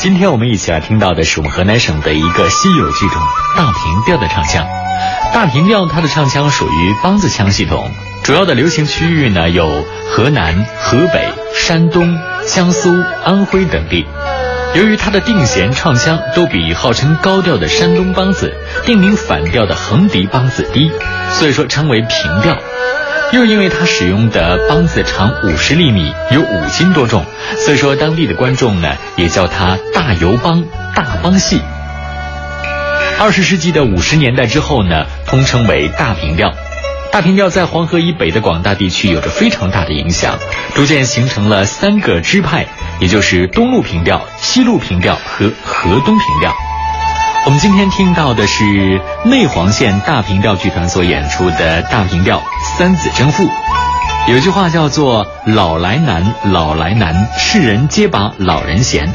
今天我们一起来听到的是我们河南省的一个稀有剧种——大平调的唱腔。大平调它的唱腔属于梆子腔系统，主要的流行区域呢有河南、河北、山东、江苏、安徽等地。由于它的定弦唱腔都比号称高调的山东梆子、定名反调的横笛梆子低，所以说称为平调。又因为它使用的梆子长五十厘米，有五斤多重，所以说当地的观众呢也叫它大油梆、大梆戏。二十世纪的五十年代之后呢，通称为大平调。大平调在黄河以北的广大地区有着非常大的影响，逐渐形成了三个支派，也就是东路平调、西路平调和河东平调。我们今天听到的是内黄县大平调剧团所演出的大平调《三子争父》。有句话叫做“老来难，老来难，世人皆把老人嫌”。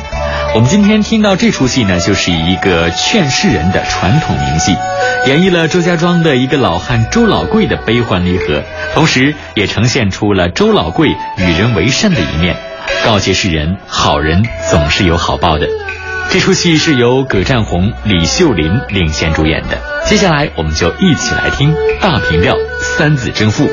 我们今天听到这出戏呢，就是一个劝世人的传统名戏，演绎了周家庄的一个老汉周老贵的悲欢离合，同时也呈现出了周老贵与人为善的一面，告诫世人：好人总是有好报的。这出戏是由葛占红、李秀林领衔主演的。接下来，我们就一起来听大平调《三子争父》。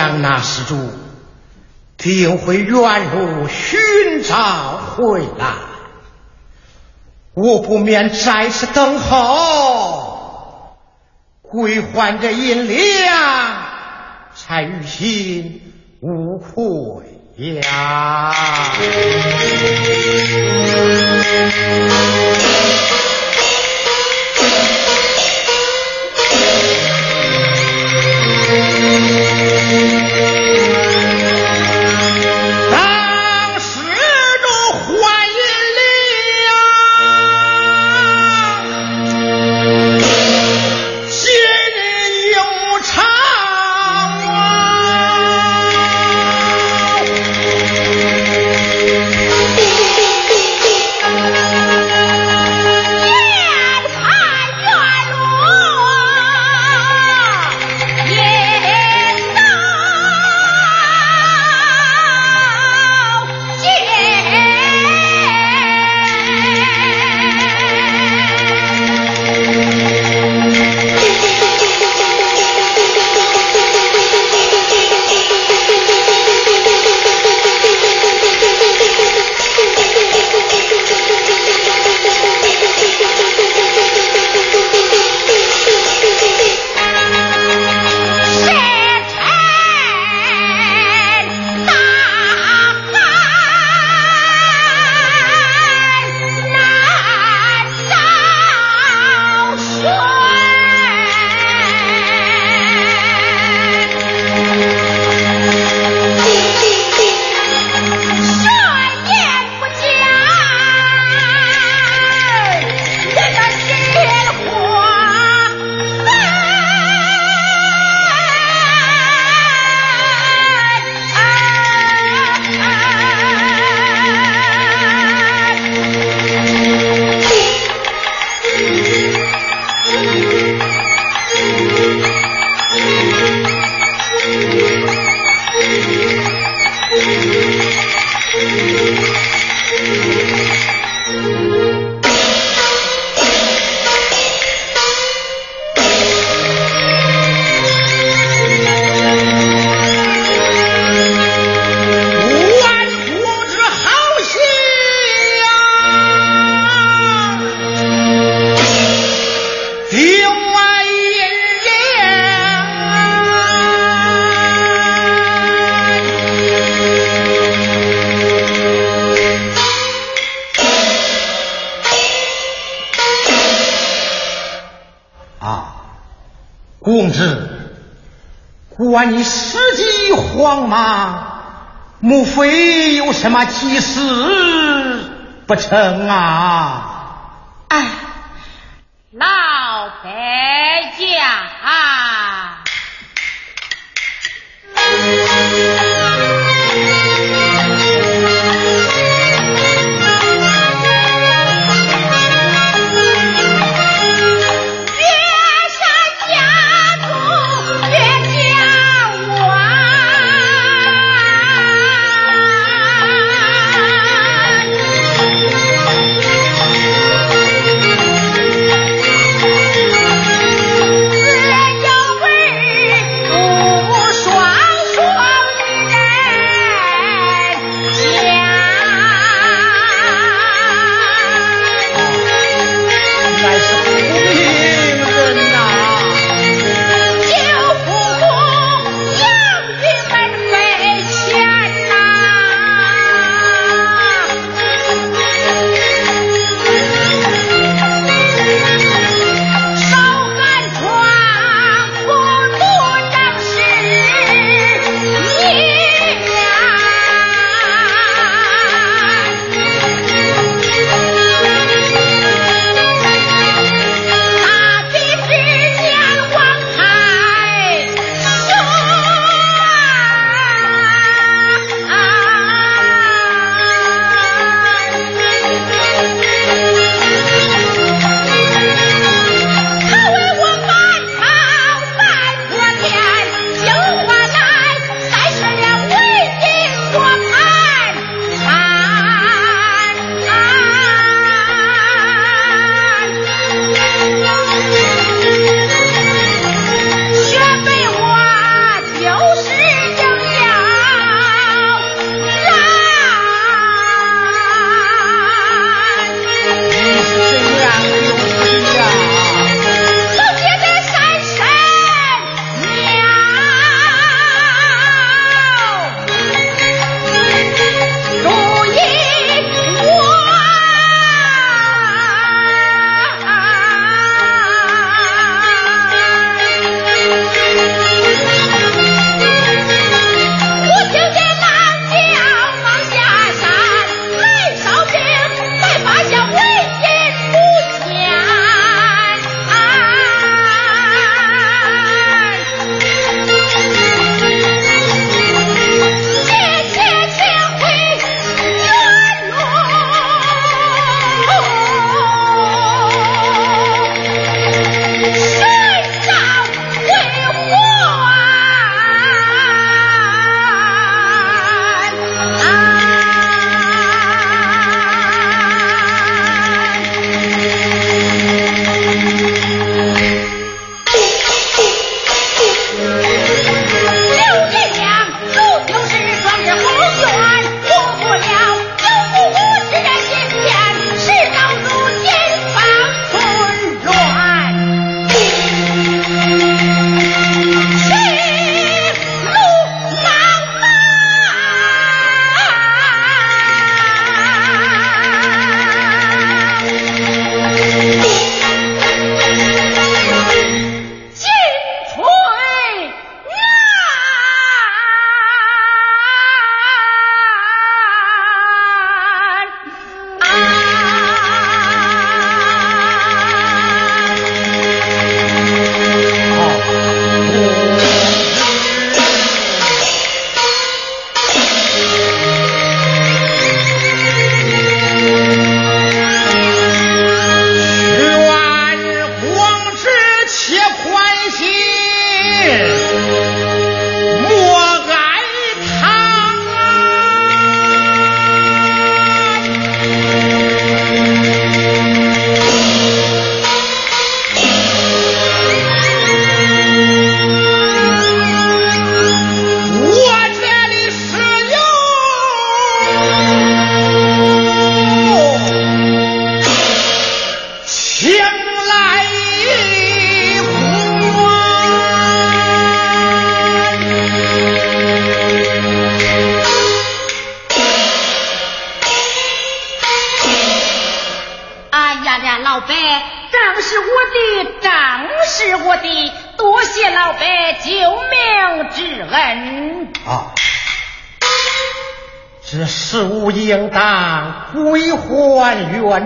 将那施主定会原路寻找回来，我不免再次等候，归还这银两，才于心无愧呀。公子，管你时机慌忙，莫非有什么急事不成啊？哎，老白家。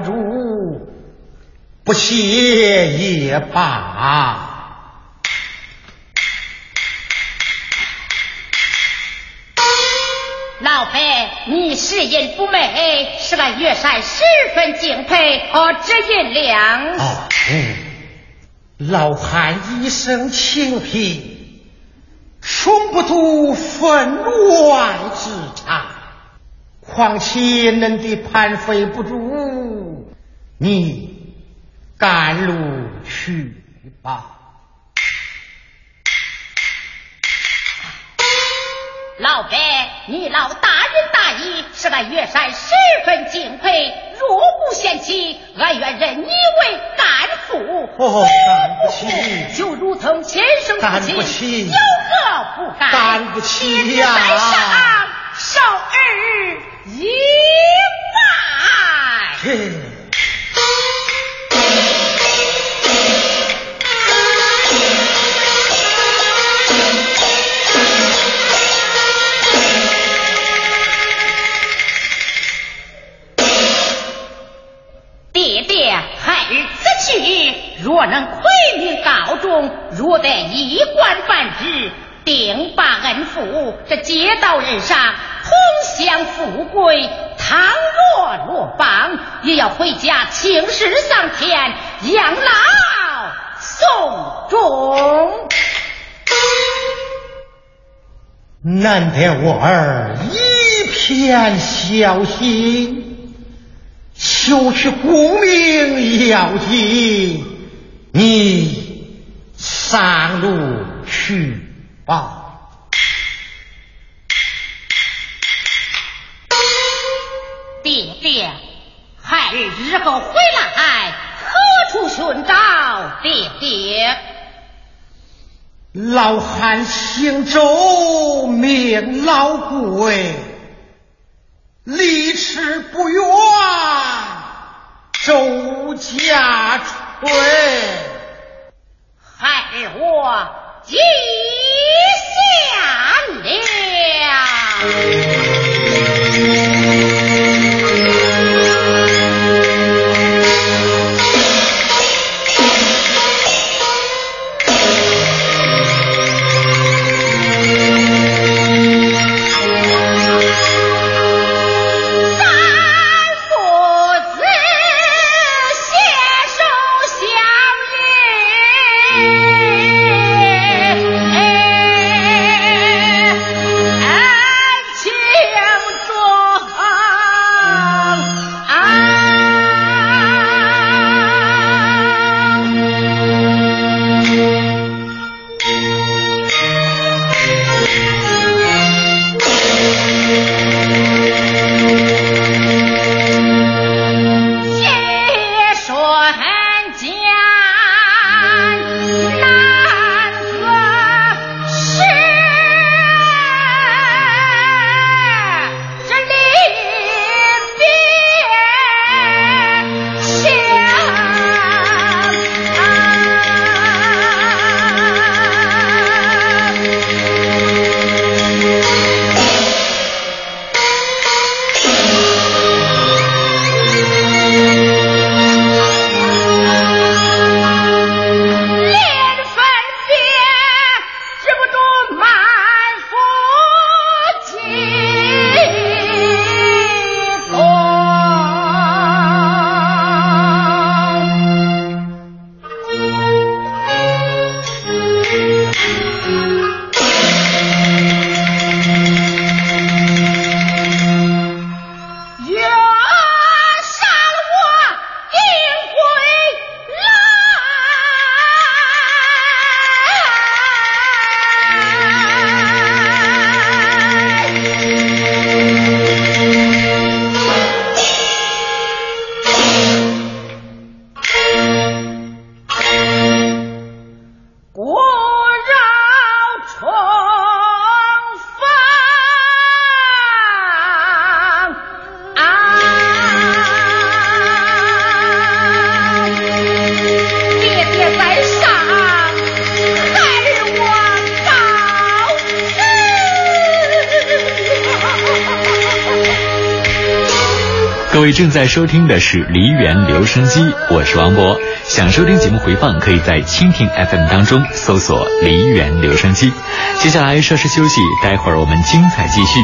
主，不谢也罢。老伯，你是人不美，是俺岳山十分敬佩。哦，这银两。哦，老汉一生清贫，穷不足分外之差。况且恁的盘费不足，你赶路去吧。老伯，你老大仁大义，使俺岳山十分敬佩。若不嫌弃，俺愿认你为干父。哦，干不起，就如同亲生父亲，有何不敢？干不起呀！在上，受儿一拜。街道人上同享富贵，倘若落榜，也要回家请示上天，养老送终。难得我儿一片孝心，求取功名要紧。你上路去吧，儿日后回来何处寻找爹爹？老汉姓周，名老贵，离池不远，周家村。害我记下了。正在收听的是梨园留声机，我是王博。想收听节目回放，可以在蜻蜓 FM 当中搜索“梨园留声机”。接下来稍事休息，待会儿我们精彩继续。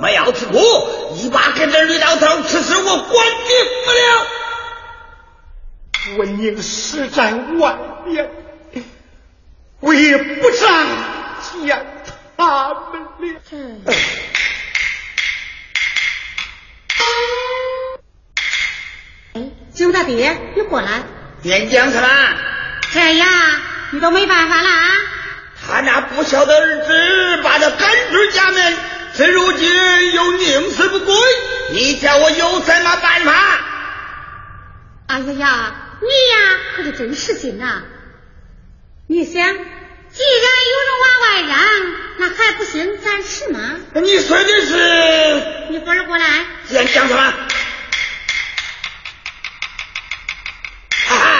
没要吃苦，你把跟这吕老头吃死，我管你不了。文宁实战万变，我也不想见他们了。哎，金大爹，你过来。边讲什么？这样你都没办法了啊？他那不孝的儿子把他赶出家门，至如今又宁死不归，你叫我有什么办法？哎呀呀，你呀可是真实心呐！你想，既然有人往外让，那还不行咱是吗？你说的是？你过来过来。先讲什么？哎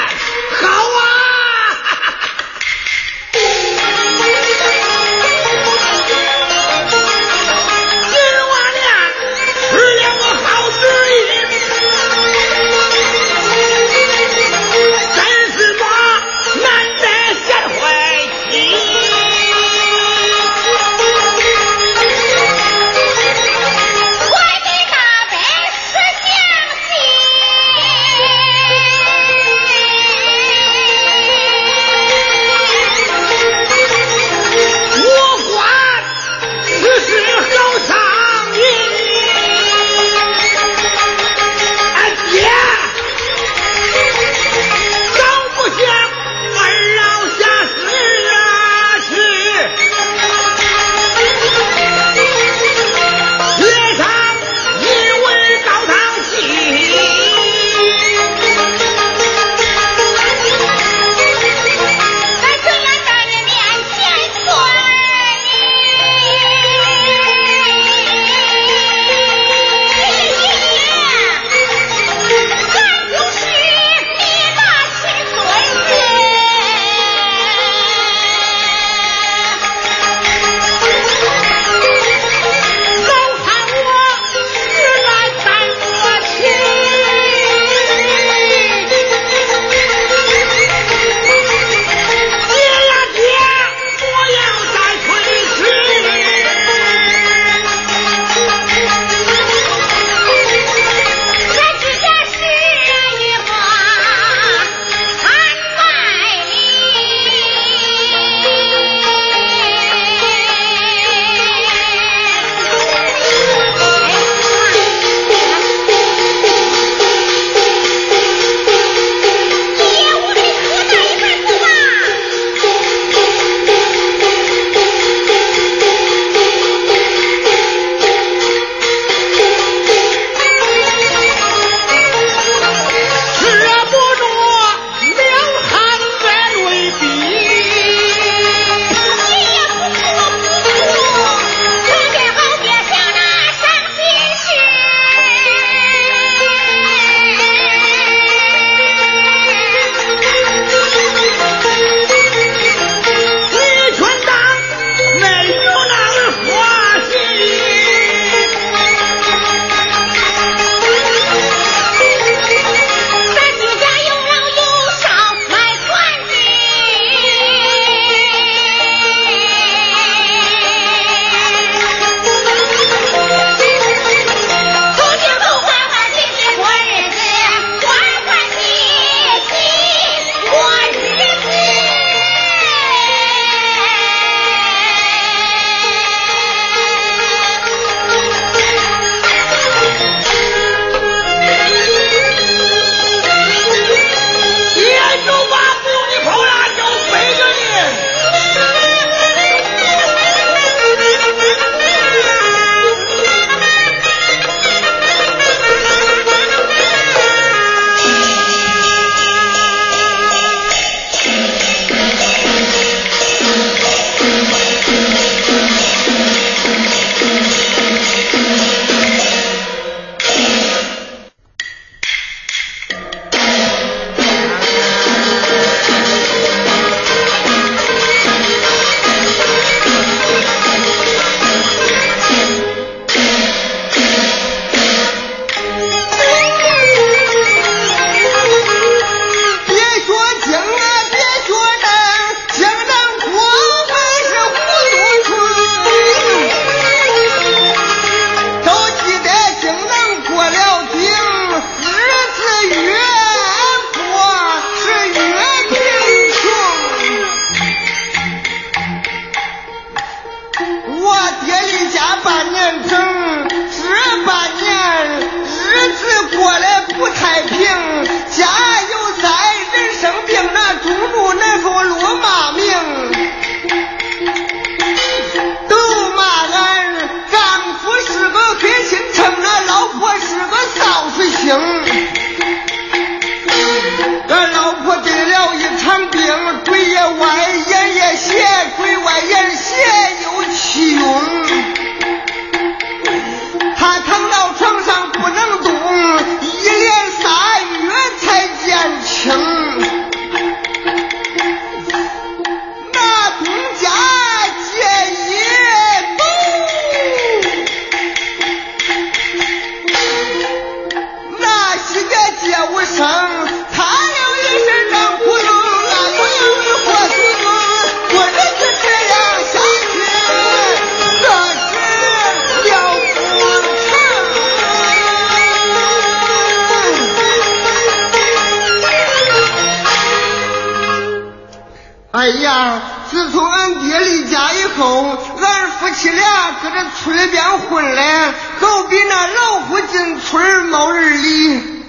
哎呀，自从俺爹离家以后，俺夫妻俩搁这村里边混嘞，都比那老虎进村没人理。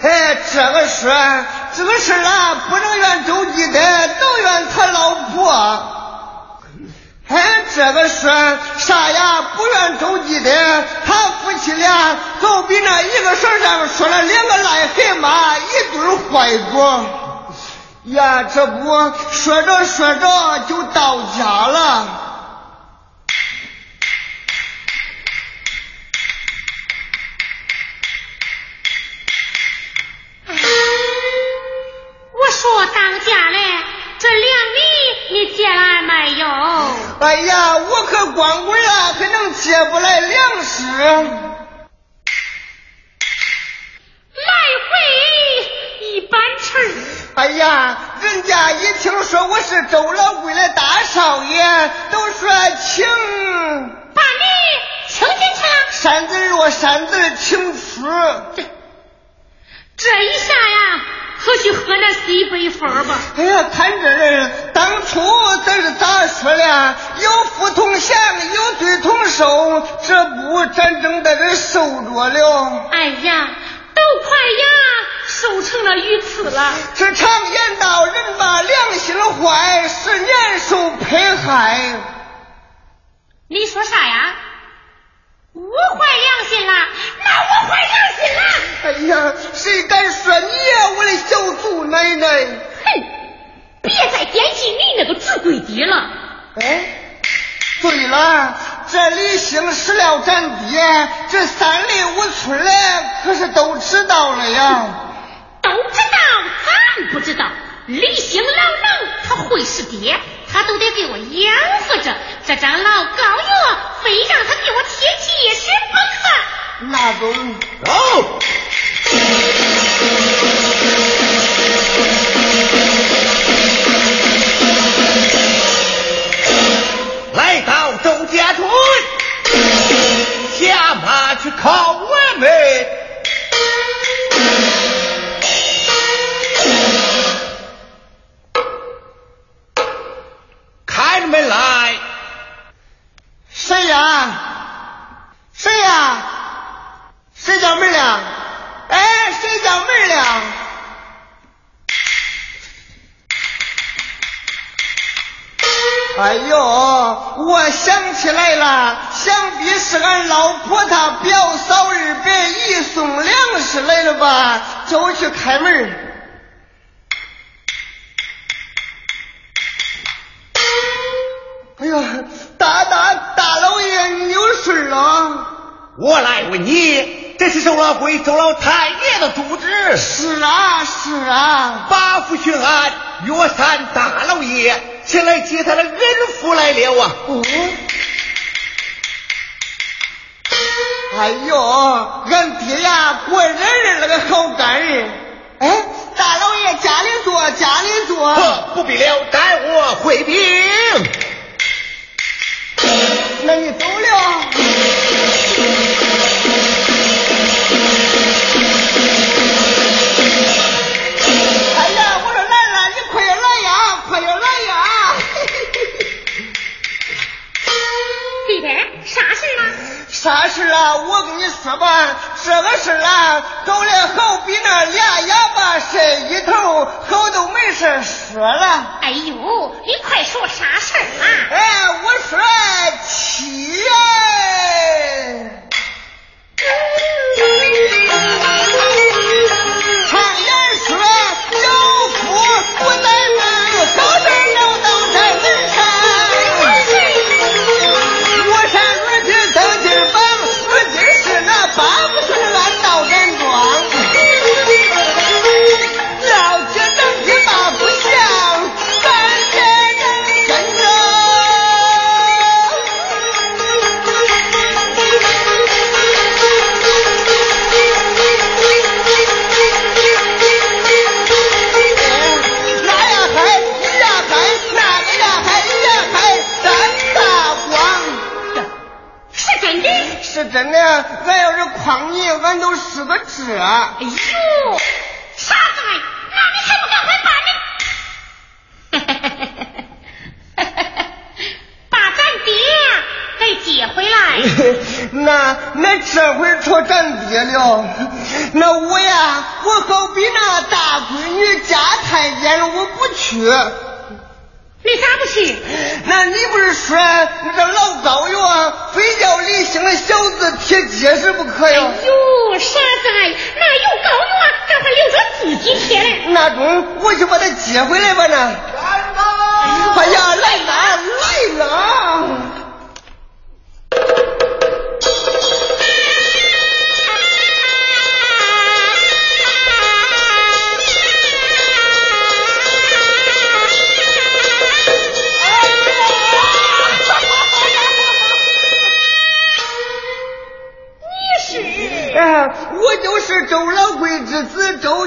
哎，这个事，这个事啊，不能怨周记的，都怨他老婆。哎，这个事啥呀？不怨周记的，他夫妻俩都比那一个绳上说了两个癞蛤蟆，一对坏果。呀，这不说着说着就到家了。我说当家嘞，这粮米你借来没有？哎呀，我可光棍了，还能借不来粮食？哎呀，人家一听说我是周老贵的大少爷，都说请把你请进去了。山子若山子请出。这这一下呀，可去喝那西北风吧。哎呀，看这人，当初咱是咋说的？有福同享，有罪同受，这不咱正在这受着了。哎呀，都快呀！瘦成了鱼刺了。这常言道，人把良心坏，十年受迫害。你说啥呀？我坏良心了？那我坏良心了？哎呀，谁敢说你呀，我的小祖奶奶？哼！别再惦记你那个侄贵爹了。哎，对了，这李兴死了咱爹，这三里五村的可是都知道了呀。都知道，咱不知道。李兴老能，他会是爹，他都得给我养活着。这张老高药，非让他给我贴结实不可。那都走。来到周家村，下马去考我们。门来，谁呀？谁呀？谁叫门亮？哎，谁叫门亮？哎呦，我想起来了，想必是俺老婆她表嫂二伯一送粮食来了吧？叫我去开门。呀，大大大老爷，你有事啊？我来问你，这是周老贵、周老太爷的主旨。是啊，是啊。八府巡按岳山大老爷前来接他的恩父来了啊。哦。哎呦，俺爹呀，果然是那个好干人。哎，大老爷家里坐，家里坐。不必了，待我回禀。那你走了？哎呀，我说兰兰，你快点来呀，快点来呀！弟弟，啥事呢？啥事啊？我跟你说吧，这个事啊，搞得好比那俩哑巴晒一头，好都没事说了。哎呦，你快说啥事啊？哎，我说七呀。真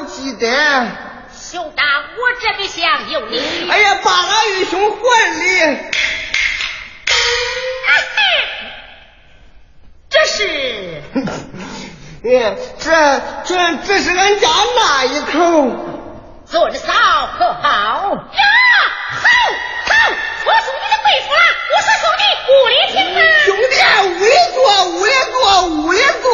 子周继德。兄长，我这边厢有你。哎呀，把俺玉兄还礼。这是。哎，这这这是俺家那一口。做的嫂可好？呀，好，好！我送你的贵妇了，我说兄弟屋里听啊。兄弟，屋里坐，屋里坐，屋里坐。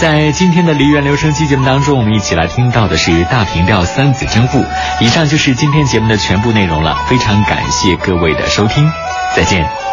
在今天的梨园留声机节目当中，我们一起来听到的是大平调三子争父。以上就是今天节目的全部内容了，非常感谢各位的收听，再见。